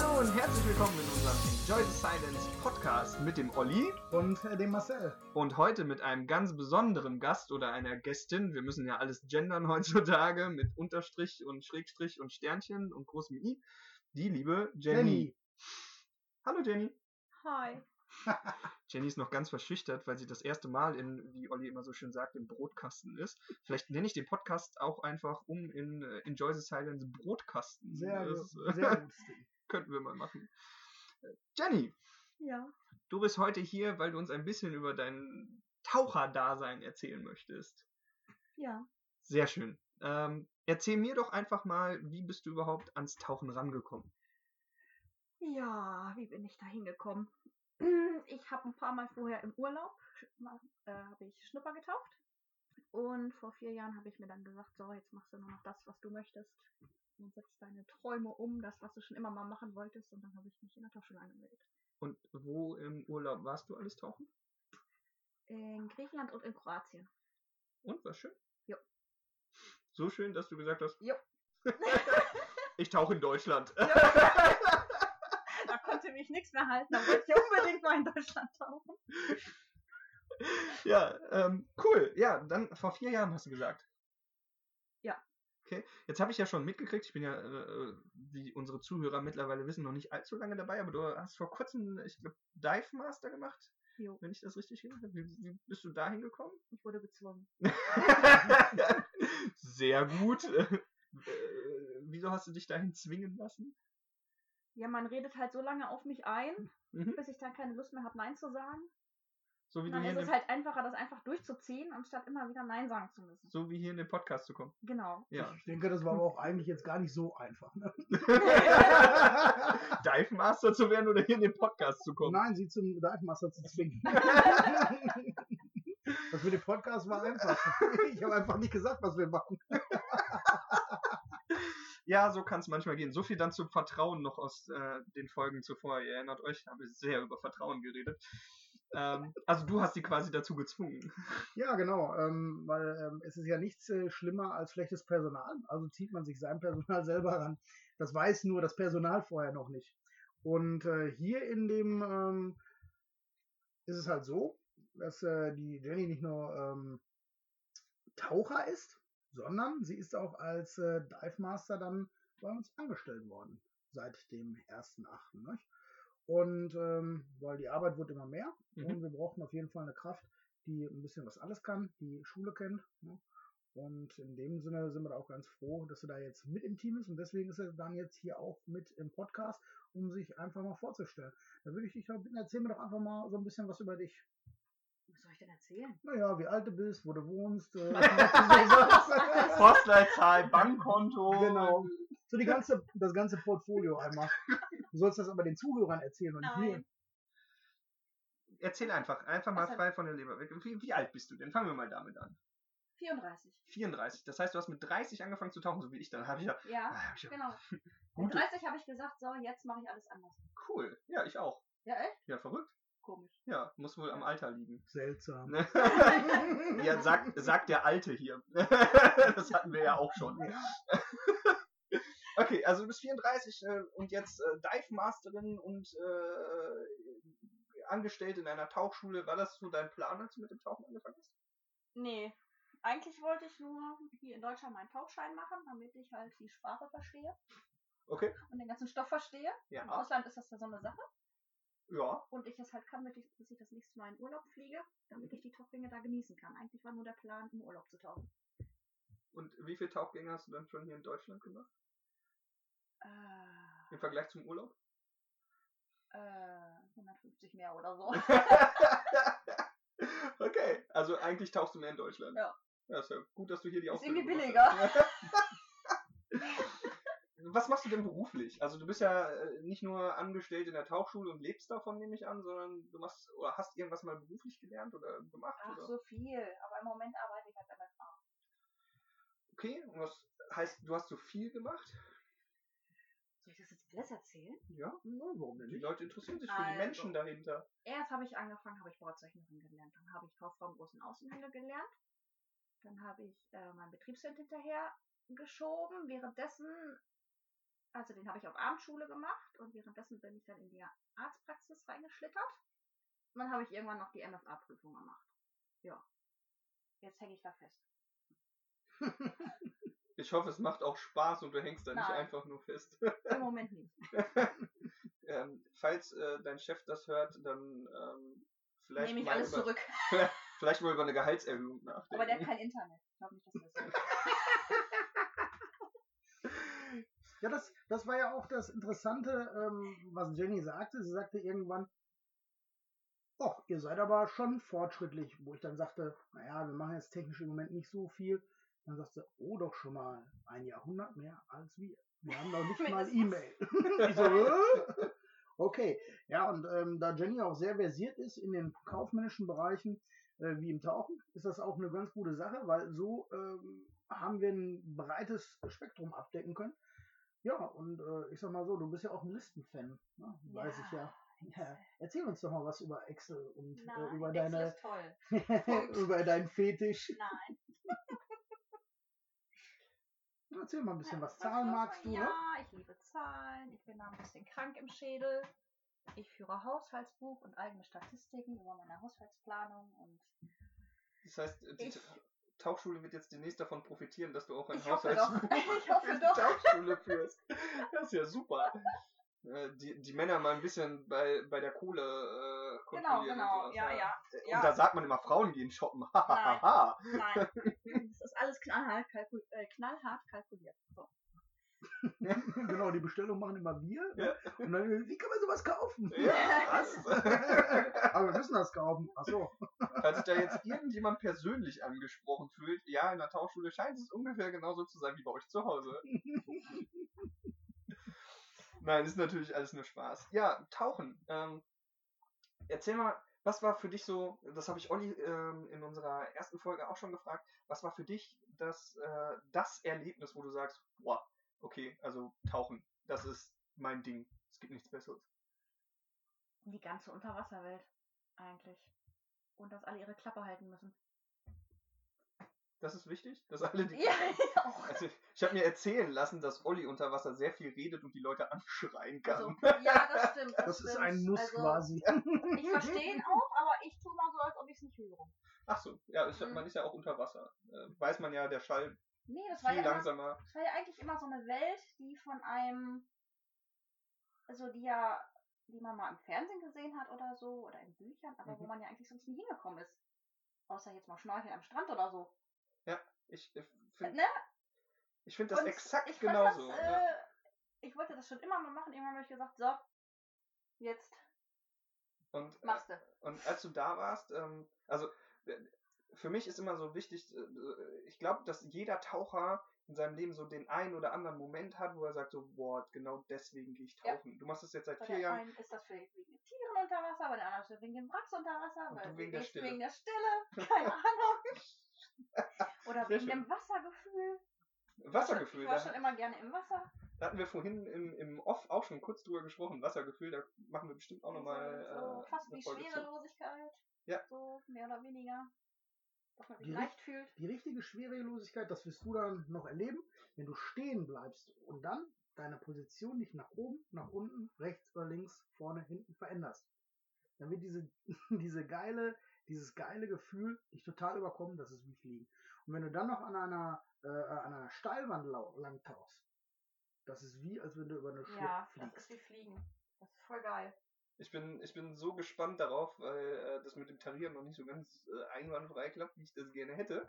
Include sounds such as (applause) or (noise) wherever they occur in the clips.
Hallo und herzlich willkommen in unserem Enjoy the Silence Podcast mit dem Olli und äh, dem Marcel. und heute mit einem ganz besonderen Gast oder einer Gästin. Wir müssen ja alles gendern heutzutage mit Unterstrich und Schrägstrich und Sternchen und großem I. Die liebe Jenny. Jenny. Hallo Jenny. Hi. (laughs) Jenny ist noch ganz verschüchtert, weil sie das erste Mal in, wie Olli immer so schön sagt, im Brotkasten ist. Vielleicht nenne ich den Podcast auch einfach um in äh, Enjoy the Silence Brotkasten. Sehr, gut, sehr (laughs) gut. Könnten wir mal machen. Jenny, Ja. du bist heute hier, weil du uns ein bisschen über dein Taucherdasein erzählen möchtest. Ja. Sehr schön. Ähm, erzähl mir doch einfach mal, wie bist du überhaupt ans Tauchen rangekommen? Ja, wie bin ich da hingekommen? (clears throat) Ich habe ein paar Mal vorher im Urlaub äh, habe ich Schnupper getaucht. Und vor vier Jahren habe ich mir dann gesagt, so, jetzt machst du nur noch das, was du möchtest. Und setzt deine Träume um, das, was du schon immer mal machen wolltest. Und dann habe ich mich in der Tauchschule angemeldet. Und wo im Urlaub warst du alles tauchen? In Griechenland und in Kroatien. Und war schön? Jo. So schön, dass du gesagt hast, Jo. (laughs) ich tauche in Deutschland. Da konnte mich nichts mehr halten. Da wollte ich unbedingt mal in Deutschland tauchen. ja, ähm, cool. Ja, dann vor vier Jahren hast du gesagt. Okay, jetzt habe ich ja schon mitgekriegt, ich bin ja, äh, wie unsere Zuhörer mittlerweile wissen, noch nicht allzu lange dabei, aber du hast vor kurzem, ich glaube, Dive Master gemacht, Jo, wenn ich das richtig habe. Wie, wie bist du da hingekommen? ich wurde gezwungen. (laughs) (laughs) Sehr gut. Äh, wieso hast du dich dahin zwingen lassen? Ja, man redet halt so lange auf mich ein, Mhm. bis ich dann keine Lust mehr habe, Nein zu sagen. So, wie Und du dann hier ist es den, halt einfacher, das einfach durchzuziehen, anstatt immer wieder Nein sagen zu müssen. so wie hier in den Podcast zu kommen. Genau. Ja. Ich denke, das war aber auch eigentlich jetzt gar nicht so einfach. Ne? (laughs) Dive Master zu werden oder hier in den Podcast zu kommen. Nein, sie zum Dive Master zu zwingen. (laughs) Das mit dem Podcast war einfach. Ich habe einfach nicht gesagt, was wir machen. (laughs) Ja, so kann es manchmal gehen. So viel dann zum Vertrauen noch aus äh, den Folgen zuvor. Ihr erinnert euch, haben wir sehr über Vertrauen geredet. Ähm, also du hast sie quasi dazu gezwungen. Ja, genau, ähm, weil ähm, es ist ja nichts äh, schlimmer als schlechtes Personal. Also zieht man sich sein Personal (laughs) selber ran. Das weiß nur das Personal vorher noch nicht. Und äh, hier in dem ähm, ist es halt so, dass äh, die Jenny nicht nur ähm, Taucher ist, sondern sie ist auch als äh, Dive Master dann bei uns angestellt worden seit dem 1.8. Ne? Und ähm, weil die Arbeit wird immer mehr Mhm. und wir brauchten auf jeden Fall eine Kraft, die ein bisschen was alles kann, die Schule kennt. Ne? Und in dem Sinne sind wir da auch ganz froh, dass sie da jetzt mit im Team ist und deswegen ist er dann jetzt hier auch mit im Podcast, um sich einfach mal vorzustellen. Da würde ich dich mal bitten, erzähl mir doch einfach mal so ein bisschen was über dich. Was soll ich denn erzählen? Naja, wie alt du bist, wo du wohnst, äh. (laughs) Postleitzahl, Bankkonto. Genau. So die ganze, das ganze Portfolio einmal. Du sollst das aber den Zuhörern erzählen und nicht mir. Erzähl einfach, einfach mal Was frei von der Leber weg. Wie, wie alt bist du denn? Fangen wir mal damit an. 34. 34. Das heißt, du hast mit 30 angefangen zu tauchen, so wie ich. Dann habe ich ja. Ja, Ah, hab ich ja genau. (laughs) Mit gute, 30 habe ich gesagt, so, jetzt mache ich alles anders. cool. Ja, ich auch. Ja, echt? Ja, verrückt. Komisch. Ja, muss wohl am Alter liegen. Seltsam. Ne? (laughs) Ja, sagt, sagt der Alte hier. (laughs) das hatten wir ja auch schon. Okay, also du bist 34 äh, und jetzt äh, Dive Masterin und äh, angestellt in einer Tauchschule. War das so dein Plan, als du mit dem Tauchen angefangen hast? Nee. Eigentlich wollte ich nur hier in Deutschland meinen Tauchschein machen, damit ich halt die Sprache verstehe Okay. und den ganzen Stoff verstehe. Im Ja. Ausland ist das ja so eine Sache. Ja. Und ich es halt kann, damit ich, bis ich das nächste Mal in Urlaub fliege, damit ich die Tauchgänge da genießen kann. Eigentlich war nur der Plan, im Urlaub zu tauchen. Und wie viele Tauchgänge hast du dann schon hier in Deutschland gemacht? Äh, Im Vergleich zum Urlaub? äh, 150 mehr oder so. (laughs) okay, also eigentlich tauchst du mehr in Deutschland. Ja. Ja, ist ja gut, dass du hier die Ist Ausbildung irgendwie gemacht billiger. (laughs) Was machst du denn beruflich? Also du bist ja äh, nicht nur angestellt in der Tauchschule und lebst davon, nehme ich an, sondern du machst oder hast irgendwas mal beruflich gelernt oder gemacht? Ach, oder? so viel. Aber im Moment arbeite ich als MFA. Okay, und was heißt, du hast so viel gemacht? Soll ich das jetzt alles erzählen? Ja, Ja, warum denn die? Leute interessieren sich für die Also. Menschen dahinter. Erst habe ich angefangen, habe ich Bauzeichnerin gelernt. Dann habe ich Kauffrau im großen Außenhandel gelernt. Dann habe ich äh, meinen Betriebswirt hinterher geschoben. Währenddessen, also den habe ich auf Abendschule gemacht und währenddessen bin ich dann in die Arztpraxis reingeschlittert. Und dann habe ich irgendwann noch die MFA-Prüfung gemacht. Ja. Jetzt hänge ich da fest. Ich hoffe, es macht auch Spaß und du hängst da nicht Nein. einfach nur fest. Im Moment nicht. (laughs) ähm, falls äh, dein Chef das hört, dann ähm, vielleicht, Nehme ich mal alles über, zurück. (laughs) vielleicht mal über eine Gehaltserhöhung nachdenken. Aber der hat kein Internet. Ich glaube nicht, dass das so. (laughs) Ja, das, das war ja auch das Interessante, ähm, was Jenny sagte. Sie sagte irgendwann, Och, ihr seid aber schon fortschrittlich, wo ich dann sagte, naja, wir machen jetzt technisch im Moment nicht so viel. Dann sagt sie, oh doch schon mal ein Jahrhundert mehr als wir. Wir haben noch nicht (laughs) mal. E-Mail. (laughs) ich so, okay. Ja, und ähm, da Jenny auch sehr versiert ist in den kaufmännischen Bereichen, äh, wie im Tauchen, ist das auch eine ganz gute Sache, weil so ähm, haben wir ein breites Spektrum abdecken können. Ja, und äh, ich sag mal so, du bist ja auch ein Listenfan, ne? weiß ich ja. ja. Erzähl uns doch mal was über Excel und Nein, äh, über Excel deine (laughs) über deinen Fetisch. Nein. Erzähl mal ein bisschen was. Was Zahlen magst du, ne? Ja, ich liebe Zahlen. Ich bin da ein bisschen krank im Schädel. Ich führe Haushaltsbuch und eigene Statistiken über meine Haushaltsplanung und Das heißt, die Ich- Ta- Tauchschule wird jetzt demnächst davon profitieren, dass du auch ein ich hoffe Haushalts doch. (laughs) Ich hoffe doch. Tauchschule führst. Das ist ja super. Äh, Die, die Männer mal ein bisschen bei, bei der Kohle äh, Genau, kontrollieren. genau. Und sowas, Ja, ja. Und ja. da sagt man immer, Frauen gehen shoppen. (laughs) Hahaha. Nein. Alles knallhart, kalkul äh, knallhart kalkuliert. So. (laughs) genau, die Bestellung machen immer wir. ne? Ja. Und dann, wie kann man sowas kaufen? ja, was? (laughs) Aber wir müssen das kaufen. Ach so. Falls sich da jetzt irgendjemand persönlich angesprochen fühlt, ja, in der Tauchschule scheint es ungefähr genauso zu sein wie bei euch zu Hause. (laughs) Nein, ist natürlich alles nur Spaß. Ja, Tauchen. Ähm, erzähl mal, was war für dich so, das habe ich Olli ähm, in unserer ersten Folge auch schon gefragt, was war für dich das, äh, das Erlebnis, wo du sagst, boah, okay, also Tauchen, das ist mein Ding, es gibt nichts Besseres. Die ganze Unterwasserwelt. Eigentlich. Und dass alle ihre Klappe halten müssen. Das ist wichtig, dass alle die (laughs) Ja, ich auch. Also, ich habe mir erzählen lassen, dass Olli unter Wasser sehr viel redet und die Leute anschreien kann. Also, ja, das (laughs) stimmt. Das, Das ist stimmt. ein Muss also, quasi. Ich verstehe ihn auch, aber ich tue mal so, als ob ich es nicht höre. Ach so, ja, ich, Mhm. man ist ja auch unter Wasser. Äh, weiß man ja, der Schall Nee, das war, viel ja immer, langsamer. das war ja eigentlich immer so eine Welt, die von einem, also die ja, die man mal im Fernsehen gesehen hat oder so, oder in Büchern, aber wo Mhm. man ja eigentlich sonst nie hingekommen ist. Außer jetzt mal Schnorcheln am Strand oder so. Ich, ich finde Ne? ich find das Und exakt ich genauso. Das, ja. äh, Ich wollte das schon immer mal machen. Irgendwann habe ich gesagt, so, jetzt und, äh, machst du. und als du da warst, ähm, also äh, für mich ist immer so wichtig, äh, ich glaube, dass jeder Taucher in seinem Leben so den einen oder anderen Moment hat, wo er sagt so, boah, genau deswegen gehe ich Ja. tauchen. Du machst das jetzt seit Bei vier Jahren. ist das für wegen den Tieren unter Wasser, bei der anderen ist wegen den Wracks unter Wasser, bei du wegen der Stille. wegen der Stille, (laughs) keine Ahnung. (laughs) Oder Sehr wegen schön. dem Wassergefühl. Wassergefühl, Ich war da, schon immer gerne im Wasser. da hatten wir vorhin im, im Off auch schon kurz drüber gesprochen. Wassergefühl, da machen wir bestimmt auch nochmal so, so äh, fast eine wie. Schwerelosigkeit. Ja. So, mehr oder weniger. Dass man sich Die leicht fühlt. Die richtige Schwerelosigkeit, das wirst du dann noch erleben, wenn du stehen bleibst und dann deine Position nicht nach oben, nach unten, rechts oder links, vorne, hinten veränderst. Dann wird diese, (laughs) diese geile, dieses geile Gefühl dich total überkommen, das ist wie Fliegen. Und wenn du dann noch an einer, äh, an einer Steilwand lang tauchst, das ist wie, als wenn du über eine Schlucht Ja, das fliegst. ist wie Fliegen. Das ist voll geil. Ich bin, ich bin so gespannt darauf, weil äh, das mit dem Tarieren noch nicht so ganz äh, einwandfrei klappt, wie ich das gerne hätte.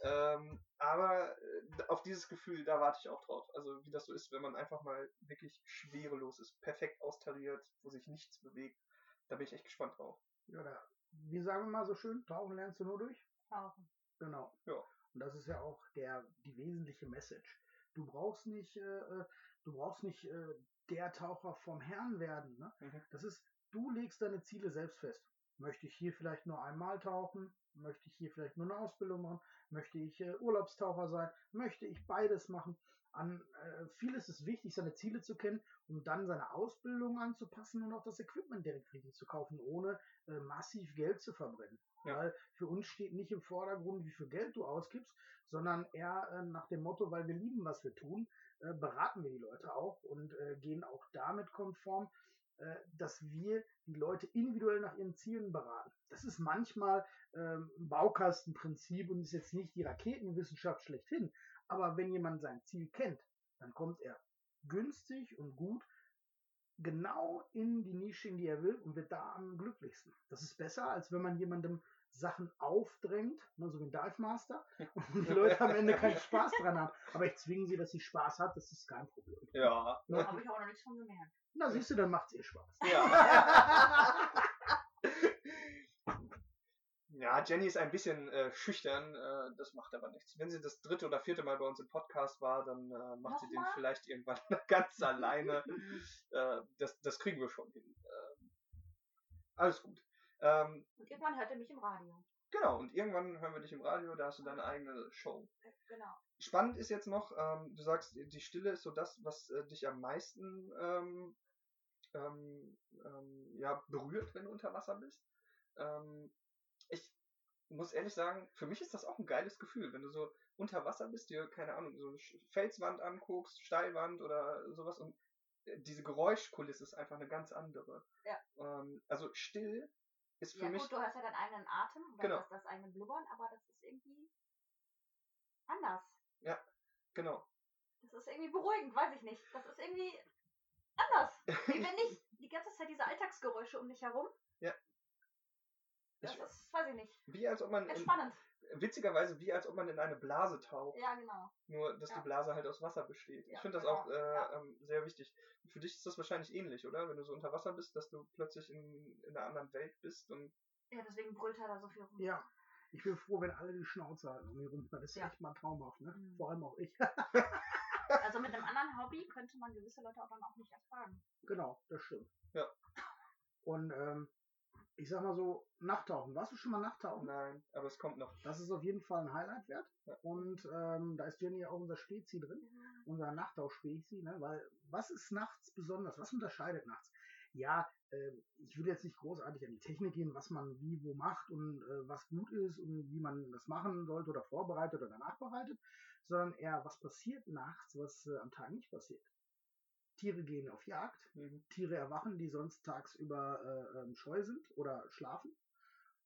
Ähm, aber äh, auf dieses Gefühl, da warte ich auch drauf. Also wie das so ist, wenn man einfach mal wirklich schwerelos ist, perfekt austariert, wo sich nichts bewegt. Da bin ich echt gespannt drauf. Ja, da, wie sagen wir mal so schön, tauchen lernst du nur durch? Tauchen. Genau. Ja. Und das ist ja auch der, die wesentliche Message. Du brauchst nicht, äh, äh du brauchst nicht äh, der Taucher vom Herrn werden. Ne? Mhm. Das ist, du legst deine Ziele selbst fest. Möchte ich hier vielleicht nur einmal tauchen? Möchte ich hier vielleicht nur eine Ausbildung machen? Möchte ich äh, Urlaubstaucher sein? Möchte ich beides machen? An äh, vieles ist wichtig, seine Ziele zu kennen, um dann seine Ausbildung anzupassen und auch das Equipment direkt richtig zu kaufen, ohne äh, massiv Geld zu verbrennen. Ja. Weil für uns steht nicht im Vordergrund, wie viel Geld du ausgibst, sondern eher äh, nach dem Motto, weil wir lieben, was wir tun, äh, beraten wir die Leute auch und äh, gehen auch damit konform, äh, dass wir die Leute individuell nach ihren Zielen beraten. Das ist manchmal ähm, ein Baukastenprinzip und ist jetzt nicht die Raketenwissenschaft schlechthin. Aber wenn jemand sein Ziel kennt, dann kommt er günstig und gut genau in die Nische, in die er will und wird da am glücklichsten. Das ist besser, als wenn man jemandem Sachen aufdrängt, ne, so wie ein Dive Master, (laughs) und die Leute am Ende keinen Spaß dran haben. Aber ich zwinge sie, dass sie Spaß hat, das ist kein Problem. Ja. Da habe ich auch noch nichts von gemerkt. Na, siehst du, dann macht es ihr Spaß. Ja. (laughs) ja, Jenny ist ein bisschen äh, schüchtern, äh, das macht aber nichts. Wenn sie das dritte oder vierte Mal bei uns im Podcast war, dann äh, macht sie den vielleicht irgendwann (laughs) ganz alleine. (laughs) äh, das, das kriegen wir schon hin. Ähm, alles gut. Ähm, und irgendwann hört er mich im Radio. Genau, und irgendwann hören wir dich im Radio, da hast du deine eigene Show. Genau. Spannend ist jetzt noch, ähm, du sagst, die Stille ist so das, was äh, dich am meisten ähm, ähm, ähm, ja, berührt, wenn du unter Wasser bist. Ähm, muss ehrlich sagen, für mich ist das auch ein geiles Gefühl, wenn du so unter Wasser bist, dir, keine Ahnung, so eine Felswand anguckst, Steilwand oder sowas und äh, diese Geräuschkulisse ist einfach eine ganz andere. Ja. Ähm, also still ist für ja, mich. Gut, du hast ja deinen eigenen Atem, und genau. das, das eigene Blubbern, aber das ist irgendwie anders. Ja, genau. Das ist irgendwie beruhigend, weiß ich nicht. Das ist irgendwie anders. Wie wenn (laughs) nicht die ganze Zeit diese Alltagsgeräusche um dich herum. Ja. Das ich, ist, weiß ich nicht. Wie als ob man. Entspannend. In, witzigerweise, wie als ob man in eine Blase taucht. Ja, genau. Nur, dass ja. die Blase halt aus Wasser besteht. Ja, ich finde das genau. auch äh, ja. ähm, sehr wichtig. Für dich ist das wahrscheinlich ähnlich, oder? Wenn du so unter Wasser bist, dass du plötzlich in, in einer anderen Welt bist und. Ja, deswegen brüllt er da so viel rum. Ja. Ich bin froh, wenn alle die Schnauze halten um rum. Das ist echt mal traumhaft, ne? Mhm. Vor allem auch ich. (laughs) (laughs) Also mit einem anderen Hobby könnte man gewisse Leute auch dann auch nicht ertragen. Genau, das stimmt. Ja. Und ähm, ich sag mal so, Nachttauchen. Warst du schon mal Nachttauchen? Nein, aber es kommt noch. Das ist auf jeden Fall ein Highlight wert. Ja. Und ähm, da ist Jenny auch unser Spezi drin. Ja. Unser Nachttauchspezi, ne? Weil was ist nachts besonders? Was unterscheidet nachts? Ja, äh, ich würde jetzt nicht großartig an die Technik gehen, was man wie wo macht und äh, was gut ist und wie man das machen sollte oder vorbereitet oder nachbereitet, sondern eher, was passiert nachts, was äh, am Tag nicht passiert. Tiere gehen auf Jagd, mhm. Tiere erwachen, die sonst tagsüber äh, ähm, scheu sind oder schlafen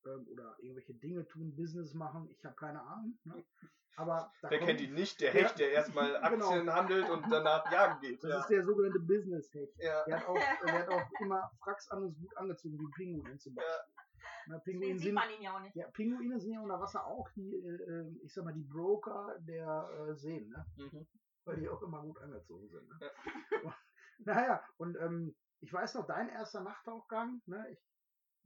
ähm, oder irgendwelche Dinge tun, Business machen, ich habe keine Ahnung. Ne? Aber Wer kennt ihn nicht? Der Hecht, der erstmal (laughs) genau. Aktien genau. handelt und danach jagen geht. Das ja. ist der sogenannte Business-Hecht. Ja. Der, hat auch, (laughs) der hat auch immer Fracks an und ist gut angezogen, wie Pinguin zum Beispiel. Ja. Na, Pinguine sieht man ihn ja auch nicht. Ja, Pinguine sind ja unter Wasser auch die, äh, ähm, ich sag mal, die Broker der äh, Seen, ne? Mhm. Weil die auch immer gut angezogen sind. Ne? Ja. (laughs) Naja, und ähm, ich weiß noch, dein erster Nachttauchgang, ne? Ich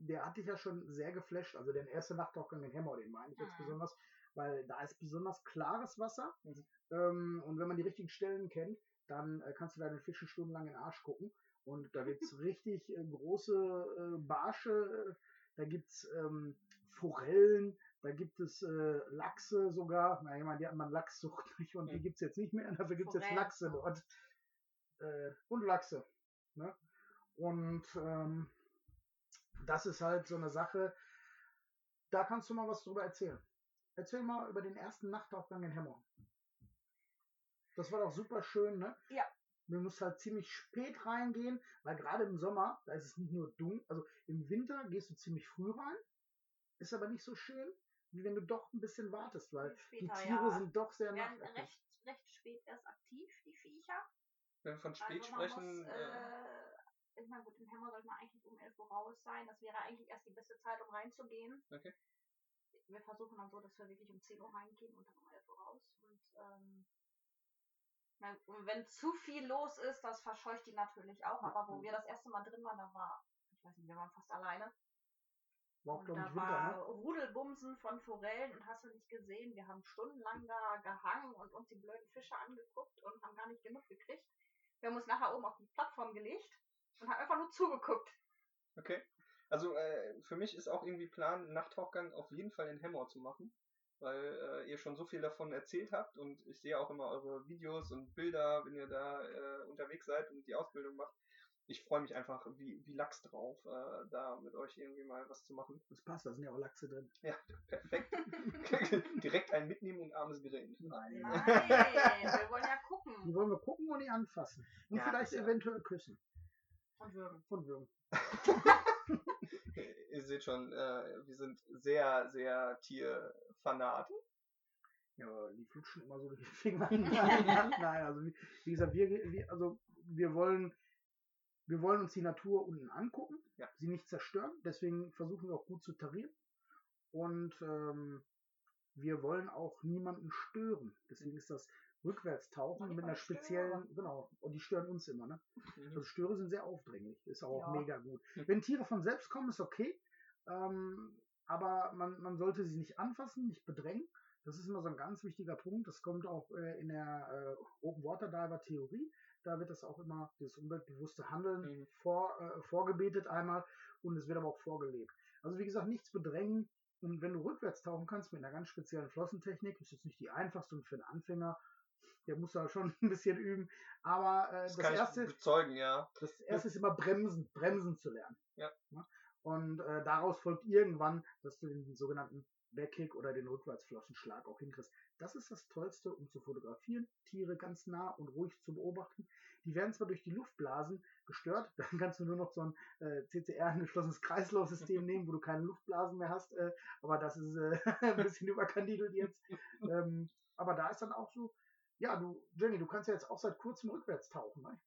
der hat dich ja schon sehr geflasht. Also der erste Nachttauchgang in Hemmer, den meine ich jetzt mhm. besonders, weil da ist besonders klares Wasser. Mhm. Ähm, und wenn man die richtigen Stellen kennt, dann äh, kannst du deine Fische stundenlang in den Arsch gucken. Und da gibt's (laughs) richtig äh, große äh, Barsche, da gibt's ähm, Forellen, da gibt es äh, Lachse sogar. Na, jemand, die hat man Lachssucht (laughs) nicht und die gibt's jetzt nicht mehr. Dafür gibt's Forellen. jetzt Lachse dort. Äh, und Lachse. Ne? Und ähm, das ist halt so eine Sache, da kannst du mal was drüber erzählen. Erzähl mal über den ersten Nachtaufgang in Hemmer. Das war doch super schön, ne? Ja. Du musst halt ziemlich spät reingehen, weil gerade im Sommer, da ist es nicht nur dunkel, also im Winter gehst du ziemlich früh rein, ist aber nicht so schön, wie wenn du doch ein bisschen wartest, weil Später, die Tiere ja. sind doch sehr werden recht, recht spät erst aktiv, die Viecher. Wenn wir von spät also sprechen. Muss, äh, äh ich meine, gut, im Hammer sollte man eigentlich um 11 Uhr raus sein. Das wäre eigentlich erst die beste Zeit, um reinzugehen. Okay. Wir versuchen dann so, dass wir wirklich um 10 Uhr reingehen und dann um 11 Uhr raus. Und, ähm, und wenn zu viel los ist, das verscheucht die natürlich auch. Aber wo wir das erste Mal drin waren, da war, ich weiß nicht, wir waren fast alleine. War Und da war ne? Rudelbumsen von Forellen und hast du nicht gesehen. Wir haben stundenlang da gehangen und uns die blöden Fische angeguckt und haben gar nicht genug gekriegt. Wir haben uns nachher oben auf die Plattform gelegt und haben einfach nur zugeguckt. Okay. Also äh, für mich ist auch irgendwie Plan, Nachttauchgang auf jeden Fall in Hemmer zu machen, weil äh, ihr schon so viel davon erzählt habt und ich sehe auch immer eure Videos und Bilder, wenn ihr da äh, unterwegs seid und die Ausbildung macht. Ich freue mich einfach wie, wie Lachs drauf, äh, da mit euch irgendwie mal was zu machen. Das passt, da sind ja auch Lachse drin. Ja, perfekt. (laughs) Direkt einen mitnehmen und abends grillen. Nein. Nein, wir wollen ja Die gucken. wollen wir gucken und die anfassen. Und Ja, vielleicht ja. eventuell küssen. Und würgen. Von Würgen. (laughs) Ihr seht schon, äh, wir sind sehr, sehr Tierfanaten. Ja, die flutschen immer so durch die Finger. (laughs) Nein, nein, also wie, wie gesagt, wir, wir, also wir wollen, wir wollen uns die Natur unten angucken, Ja. sie nicht zerstören. Deswegen versuchen wir auch gut zu tarieren. Und ähm, wir wollen auch niemanden stören. Deswegen ist das Rückwärtstauchen mit einer speziellen, genau, und die stören uns immer, ne? Also Störe sind sehr aufdringlich, ist auch Ja. mega gut. Mhm. Wenn Tiere von selbst kommen, ist okay, ähm, aber man, man sollte sie nicht anfassen, nicht bedrängen. Das ist immer so ein ganz wichtiger Punkt. Das kommt auch äh, in der äh, Open Water Diver Theorie. Da wird das auch immer, das umweltbewusste Handeln Mhm. vor, äh, vorgebetet einmal und es wird aber auch vorgelebt. Also wie gesagt, nichts bedrängen. Und wenn du rückwärts tauchen kannst mit einer ganz speziellen Flossentechnik, ist jetzt nicht die einfachste und für einen Anfänger, der muss da schon (laughs) ein bisschen üben. Aber äh, Das, das, erste, bezeugen, ja. das erste ist immer bremsen, bremsen zu lernen. Ja. Und äh, daraus folgt irgendwann, dass du den sogenannten Backkick oder den Rückwärtsflossenschlag auch hinkriegst. Das ist das Tollste, um zu fotografieren. Tiere ganz nah und ruhig zu beobachten. Die werden zwar durch die Luftblasen gestört, (laughs) dann kannst du nur noch so ein äh, CCR, ein geschlossenes Kreislaufsystem nehmen, wo du keine Luftblasen mehr hast. Äh, aber das ist äh, (laughs) ein bisschen überkandidelt jetzt. ähm, aber da ist dann auch so, ja, du, Jenny, du kannst ja jetzt auch seit kurzem rückwärts tauchen. Ne?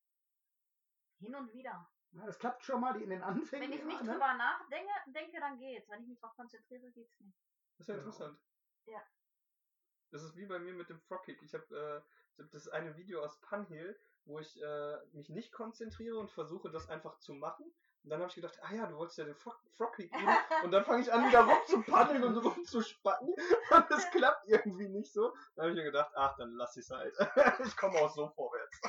Hin und wieder. Ja, das klappt schon mal die in den Anfängen. Wenn ich nicht ja, ne? drüber nachdenke, denke, dann geht's. Wenn ich mich darauf konzentriere, geht's nicht. Das ist ja Genau. interessant. Ja. Das ist wie bei mir mit dem Frogkick. Ich habe äh, ich hab das eine Video aus Punhill, wo ich äh, mich nicht konzentriere und versuche, das einfach zu machen. Und dann habe ich gedacht, ah ja, du wolltest ja den Frog Frogkick üben. (laughs) und dann fange ich an, wieder rumzupaddeln und rumzuspatten. (laughs) Und es klappt irgendwie nicht so. Dann habe ich mir gedacht, ach, dann lass ich's halt. (laughs) ich komme auch so vorwärts.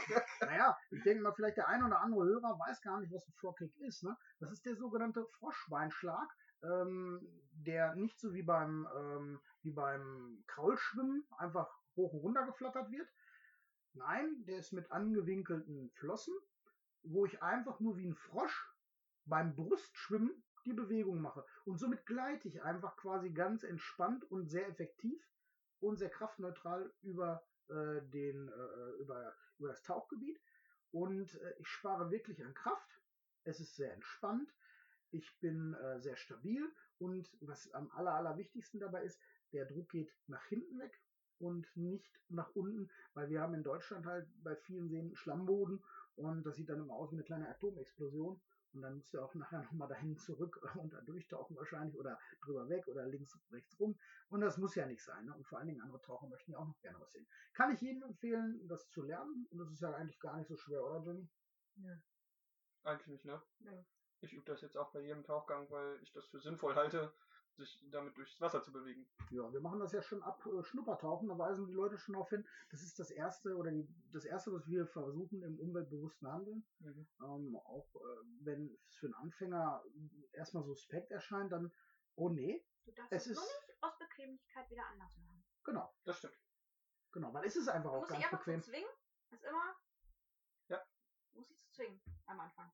Naja, ich denke mal, vielleicht der ein oder andere Hörer weiß gar nicht, was ein Frogkick ist. Ne? Das ist der sogenannte Froschbeinschlag, ähm, der nicht so wie beim, ähm, wie beim Kraulschwimmen einfach hoch und runter geflattert wird. Nein, der ist mit angewinkelten Flossen, wo ich einfach nur wie ein Frosch beim Brustschwimmen die Bewegung mache. Und somit gleite ich einfach quasi ganz entspannt und sehr effektiv und sehr kraftneutral über äh, den äh, über über das Tauchgebiet und äh, ich spare wirklich an Kraft. Es ist sehr entspannt. Ich bin äh, sehr stabil und was am aller, allerwichtigsten dabei ist, der Druck geht nach hinten weg und nicht nach unten, weil wir haben in Deutschland halt bei vielen Seen Schlammboden und das sieht dann immer aus wie eine kleine Atomexplosion und dann musst du auch nachher nochmal dahin zurück (laughs) und da durchtauchen wahrscheinlich oder drüber weg oder links, rechts rum und das muss ja nicht sein. Ne? Und vor allen Dingen andere Taucher möchten ja auch noch gerne was sehen. Kann ich jedem empfehlen, das zu lernen und das ist ja eigentlich gar nicht so schwer, oder Jenny? Eigentlich nicht, ne? Nö. Ich übe das jetzt auch bei jedem Tauchgang, weil ich das für sinnvoll halte, sich damit durchs Wasser zu bewegen. Ja, wir machen das ja schon ab äh, Schnuppertauchen, da weisen die Leute schon darauf hin. Das ist das erste oder die, das erste, was wir versuchen im umweltbewussten Handeln. Mhm. Ähm, auch äh, wenn es für einen Anfänger erstmal suspekt erscheint, dann, oh nee, Du darfst Es ist- nicht aus Bequemlichkeit wieder anders machen. genau, Das stimmt. genau, weil es ist einfach Du auch musst dich ganz einfach bequem. zu zwingen. Ist immer. Ja. Du musst dich zu zwingen am Anfang.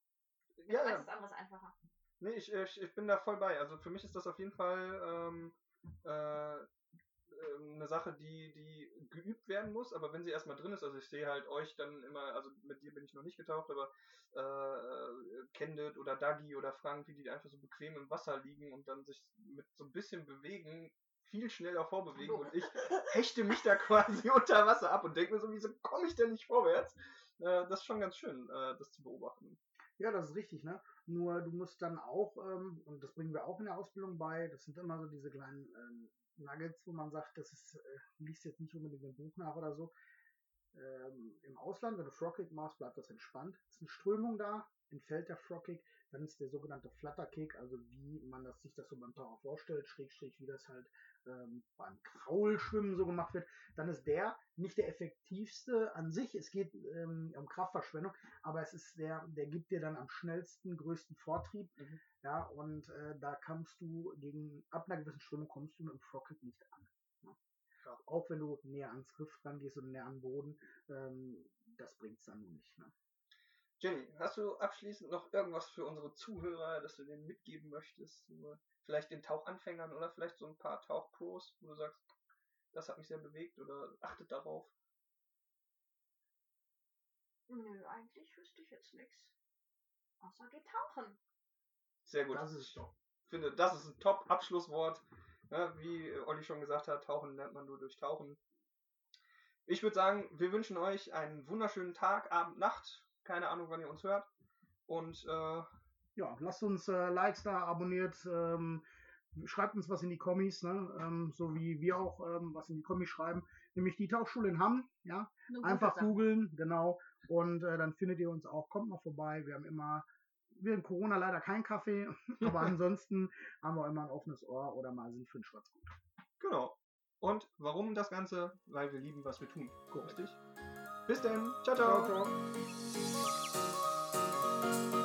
Ja, Ja, ist anderes einfacher. Nee, ich, ich, ich bin da voll bei. Also für mich ist das auf jeden Fall ähm, äh, äh, eine Sache, die, die geübt werden muss, aber wenn sie erstmal drin ist, also ich sehe halt euch dann immer, also mit dir bin ich noch nicht getaucht, aber äh, Kendit oder Dagi oder Frank, wie die einfach so bequem im Wasser liegen und dann sich mit so ein bisschen bewegen, viel schneller vorbewegen und ich (laughs) hechte mich da quasi (laughs) unter Wasser ab und denke mir so, wieso komme ich denn nicht vorwärts? Äh, das ist schon ganz schön, äh, das zu beobachten. Ja, das ist richtig, ne? Nur du musst dann auch, ähm, und das bringen wir auch in der Ausbildung bei, das sind immer so diese kleinen ähm, Nuggets, wo man sagt, das ist, äh, liest jetzt nicht unbedingt im Buch nach oder so. ähm, im Ausland, wenn du Frogkick machst, bleibt das entspannt. Es ist eine Strömung da, entfällt der Frogkick, dann ist der sogenannte Flutterkick, also wie man das, sich das so beim Taucher vorstellt, schrägstrich, wie das halt ähm, beim Kraulschwimmen so gemacht wird, dann ist der nicht der effektivste an sich. Es geht ähm, um Kraftverschwendung, aber es ist der, der gibt dir dann am schnellsten, größten Vortrieb. Mhm. Ja, und äh, da kannst du gegen, ab einer gewissen Strömung kommst du mit dem Frogkick nicht an. Ja. Auch wenn du näher ans Riff rangehst und näher an den Boden, ähm, das bringt's dann nicht. Ne? Jenny, hast du abschließend noch irgendwas für unsere Zuhörer, das du denen mitgeben möchtest? Vielleicht den Tauchanfängern oder vielleicht so ein paar Tauchpros, wo du sagst, das hat mich sehr bewegt oder achtet darauf? Nö, eigentlich wüsste ich jetzt nichts. Außer geht tauchen. Sehr gut. Das ist doch. Ich finde, das ist ein Top-Abschlusswort. Ja, wie Olli schon gesagt hat, tauchen lernt man nur durch Tauchen. Ich würde sagen, wir wünschen euch einen wunderschönen Tag, Abend, Nacht keine Ahnung, wann ihr uns hört. Und äh, ja, lasst uns äh, Likes da, abonniert, ähm, schreibt uns was in die Kommis, ne? ähm, so wie wir auch ähm, was in die Kommis schreiben, nämlich die Tauchschule in Hamm, ja, einfach googeln, genau, und äh, dann findet ihr uns auch, kommt mal vorbei, wir haben immer, wir in Corona leider kein Kaffee, (laughs) aber (laughs) ansonsten haben wir immer ein offenes Ohr oder mal sind für ein Schwarzgut. Genau. Und warum das Ganze? Weil wir lieben, was wir tun. Richtig? Bis denn. ciao. ciao. ciao, ciao.